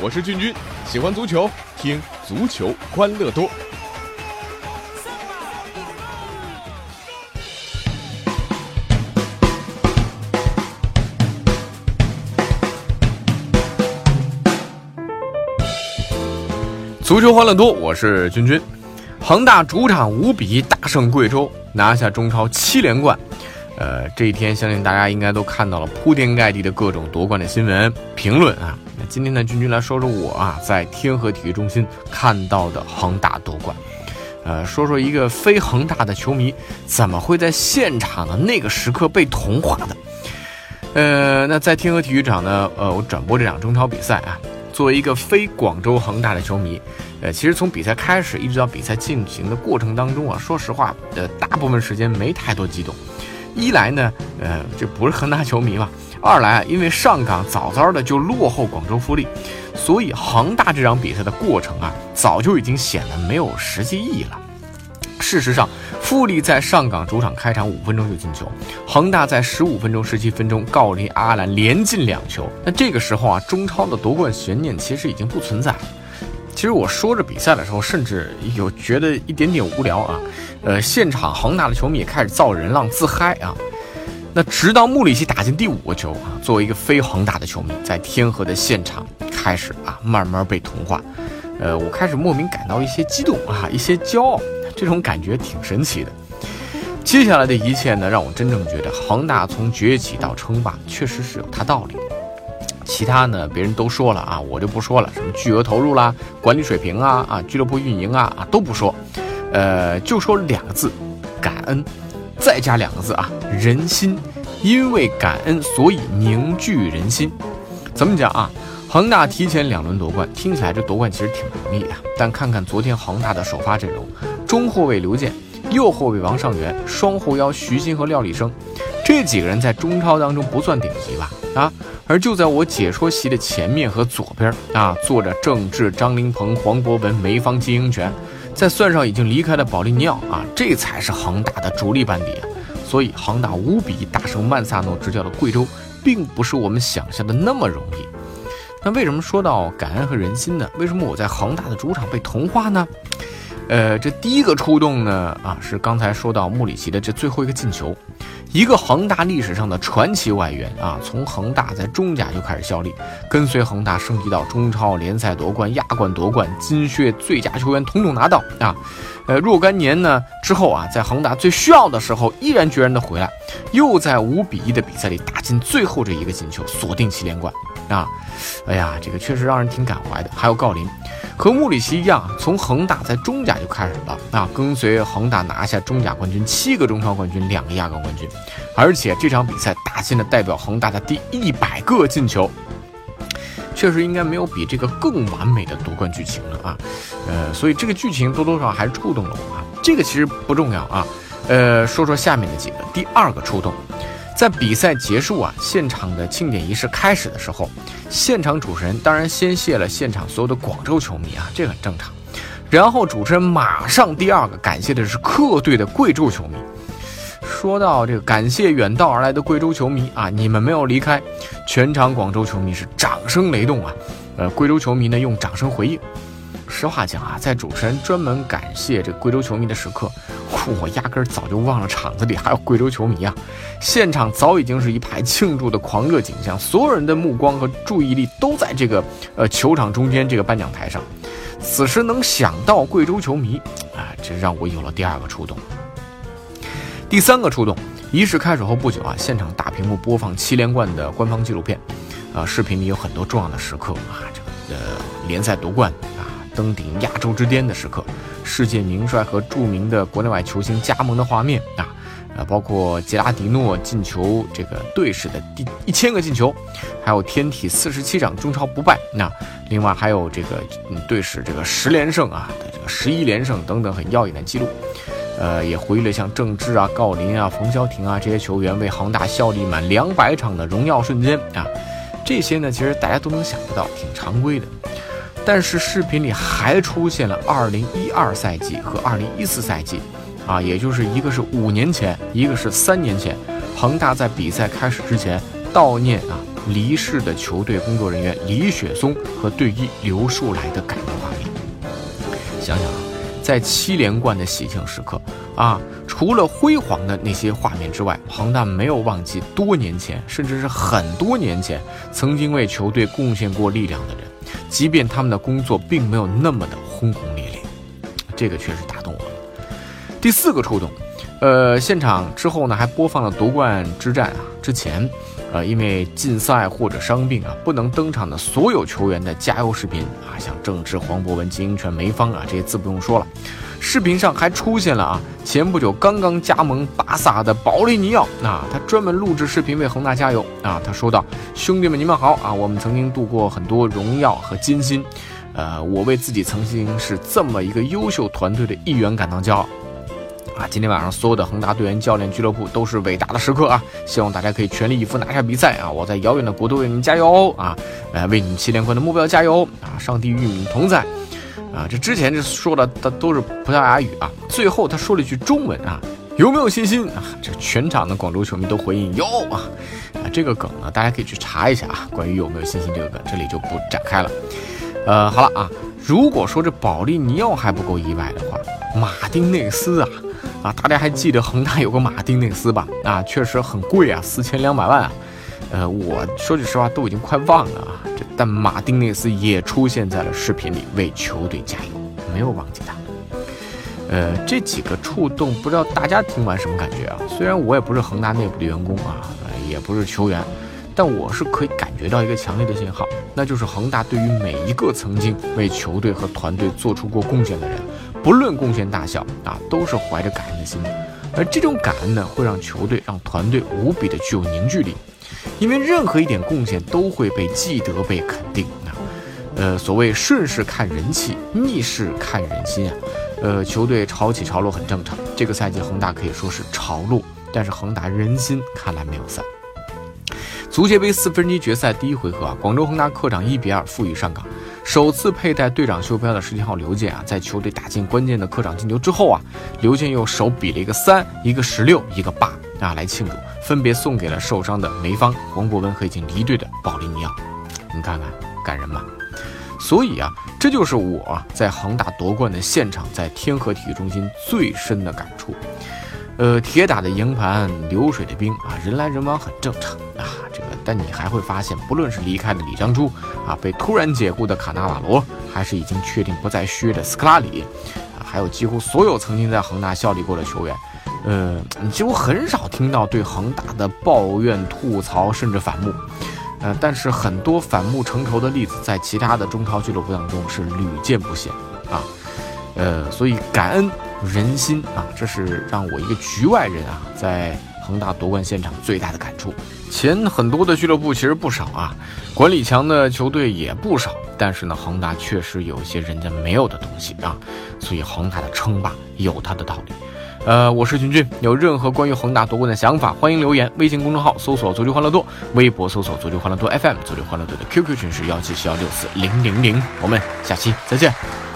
我是俊君，喜欢足球，听足球欢乐多。足球欢乐多，我是君君。恒大主场五比一大胜贵州，拿下中超七连冠。呃，这一天相信大家应该都看到了铺天盖地的各种夺冠的新闻评论啊。那今天呢，君君来说说我啊在天河体育中心看到的恒大夺冠。呃，说说一个非恒大的球迷怎么会在现场的那个时刻被同化的。呃，那在天河体育场呢，呃，我转播这场中超比赛啊。作为一个非广州恒大的球迷，呃，其实从比赛开始一直到比赛进行的过程当中啊，说实话，呃，大部分时间没太多激动。一来呢，呃，这不是恒大球迷嘛；二来啊，因为上港早早的就落后广州富力，所以恒大这场比赛的过程啊，早就已经显得没有实际意义了。事实上，富力在上港主场开场五分钟就进球，恒大在十五分钟、十七分钟，郜林、阿兰连进两球。那这个时候啊，中超的夺冠悬念其实已经不存在了。其实我说着比赛的时候，甚至有觉得一点点无聊啊。呃，现场恒大的球迷也开始造人浪、自嗨啊。那直到穆里奇打进第五个球啊，作为一个非恒大的球迷，在天河的现场开始啊，慢慢被同化。呃，我开始莫名感到一些激动啊，一些骄傲。这种感觉挺神奇的。接下来的一切呢，让我真正觉得恒大从崛起到称霸，确实是有它道理。其他呢，别人都说了啊，我就不说了。什么巨额投入啦，管理水平啊，啊，俱乐部运营啊，啊，都不说。呃，就说两个字：感恩。再加两个字啊，人心。因为感恩，所以凝聚人心。怎么讲啊？恒大提前两轮夺冠，听起来这夺冠其实挺容易的。但看看昨天恒大的首发阵容。中后卫刘健，右后卫王上元，双后腰徐新和廖立生，这几个人在中超当中不算顶级吧？啊，而就在我解说席的前面和左边啊，坐着郑智、张琳芃、黄博文、梅方、金英权，再算上已经离开的保利尼奥啊，这才是恒大的主力班底！所以恒大无比大胜曼萨诺执教的贵州，并不是我们想象的那么容易。那为什么说到感恩和人心呢？为什么我在恒大的主场被同化呢？呃，这第一个触动呢，啊，是刚才说到穆里奇的这最后一个进球，一个恒大历史上的传奇外援啊，从恒大在中甲就开始效力，跟随恒大升级到中超联赛夺冠、亚冠夺冠、金靴最佳球员统统拿到啊，呃，若干年呢之后啊，在恒大最需要的时候毅然决然的回来，又在五比一的比赛里打进最后这一个进球，锁定七连冠。啊，哎呀，这个确实让人挺感怀的。还有郜林。和穆里奇一样，从恒大在中甲就开始了啊，跟随恒大拿下中甲冠军、七个中超冠军、两个亚冠冠军，而且这场比赛打进了代表恒大的第一百个进球，确实应该没有比这个更完美的夺冠剧情了啊，呃，所以这个剧情多多少少还是触动了我啊，这个其实不重要啊，呃，说说下面的几个，第二个触动。在比赛结束啊，现场的庆典仪式开始的时候，现场主持人当然先谢了现场所有的广州球迷啊，这很正常。然后主持人马上第二个感谢的是客队的贵州球迷，说到这个感谢远道而来的贵州球迷啊，你们没有离开，全场广州球迷是掌声雷动啊，呃，贵州球迷呢用掌声回应。实话讲啊，在主持人专门感谢这贵州球迷的时刻，我压根儿早就忘了场子里还有贵州球迷啊！现场早已经是一排庆祝的狂热景象，所有人的目光和注意力都在这个呃球场中间这个颁奖台上。此时能想到贵州球迷，啊，这让我有了第二个触动。第三个触动，仪式开始后不久啊，现场大屏幕播放七连冠的官方纪录片，啊，视频里有很多重要的时刻啊，这个呃联赛夺冠啊。登顶亚洲之巅的时刻，世界名帅和著名的国内外球星加盟的画面啊，呃，包括杰拉迪诺进球这个队史的第一千个进球，还有天体四十七场中超不败，那另外还有这个嗯队史这个十连胜啊，这个十一连胜等等很耀眼的记录，呃，也回忆了像郑智啊、郜林啊、冯潇霆啊这些球员为恒大效力满两百场的荣耀瞬间啊，这些呢，其实大家都能想得到，挺常规的。但是视频里还出现了2012赛季和2014赛季，啊，也就是一个是五年前，一个是三年前，恒大在比赛开始之前悼念啊离世的球队工作人员李雪松和队医刘树来的感人画面。想想啊，在七连冠的喜庆时刻啊，除了辉煌的那些画面之外，恒大没有忘记多年前，甚至是很多年前曾经为球队贡献过力量的人，即便他们的工作并没有那么的轰轰烈烈。这个确实打动我了。第四个触动。呃，现场之后呢，还播放了夺冠之战啊。之前，呃，因为禁赛或者伤病啊，不能登场的所有球员的加油视频啊，像郑智、黄博文、金英权、梅芳啊，这些字不用说了。视频上还出现了啊，前不久刚刚加盟巴萨的保利尼奥啊，他专门录制视频为恒大加油啊。他说道：“兄弟们，你们好啊！我们曾经度过很多荣耀和艰辛，呃，我为自己曾经是这么一个优秀团队的一员感到骄傲。”啊，今天晚上所有的恒大队员、教练、俱乐部都是伟大的时刻啊！希望大家可以全力以赴拿下比赛啊！我在遥远的国度为你们加油啊！来为你们七连冠的目标加油啊！上帝与你们同在啊！这之前这说的都都是葡萄牙语啊，最后他说了一句中文啊，有没有信心啊？这全场的广州球迷都回应有啊！啊，这个梗呢，大家可以去查一下啊，关于有没有信心这个梗，这里就不展开了。呃，好了啊，如果说这保利尼奥还不够意外的话，马丁内斯啊。啊，大家还记得恒大有个马丁内斯吧？啊，确实很贵啊，四千两百万啊。呃，我说句实话，都已经快忘了啊。这但马丁内斯也出现在了视频里，为球队加油，没有忘记他。呃，这几个触动，不知道大家听完什么感觉啊？虽然我也不是恒大内部的员工啊，也不是球员，但我是可以感觉到一个强烈的信号，那就是恒大对于每一个曾经为球队和团队做出过贡献的人。不论贡献大小啊，都是怀着感恩的心，而这种感恩呢，会让球队、让团队无比的具有凝聚力，因为任何一点贡献都会被记得、被肯定啊。呃，所谓顺势看人气，逆势看人心啊。呃，球队潮起潮落很正常，这个赛季恒大可以说是潮落，但是恒大人心看来没有散。足协杯四分之一决赛第一回合啊，广州恒大客场一比二负于上港。首次佩戴队长袖标的十七号刘健啊，在球队打进关键的客场进球之后啊，刘健又手比了一个三，一个十六，一个八啊来庆祝，分别送给了受伤的梅方、黄博文和已经离队的保利尼奥。你看看，感人吧？所以啊，这就是我在恒大夺冠的现场，在天河体育中心最深的感触。呃，铁打的营盘流水的兵啊，人来人往很正常啊。这个，但你还会发现，不论是离开的李章洙啊，被突然解雇的卡纳瓦罗，还是已经确定不再续约的斯科拉里，啊，还有几乎所有曾经在恒大效力过的球员，呃，你几乎很少听到对恒大的抱怨、吐槽，甚至反目。呃，但是很多反目成仇的例子，在其他的中超俱乐部当中是屡见不鲜啊。呃，所以感恩。人心啊，这是让我一个局外人啊，在恒大夺冠现场最大的感触。钱很多的俱乐部其实不少啊，管理强的球队也不少，但是呢，恒大确实有一些人家没有的东西啊，所以恒大的称霸有它的道理。呃，我是君君，有任何关于恒大夺冠的想法，欢迎留言。微信公众号搜索“足球欢乐多”，微博搜索“足球欢乐多 FM”，足球欢乐多的 QQ 群是幺七七幺六四零零零。我们下期再见。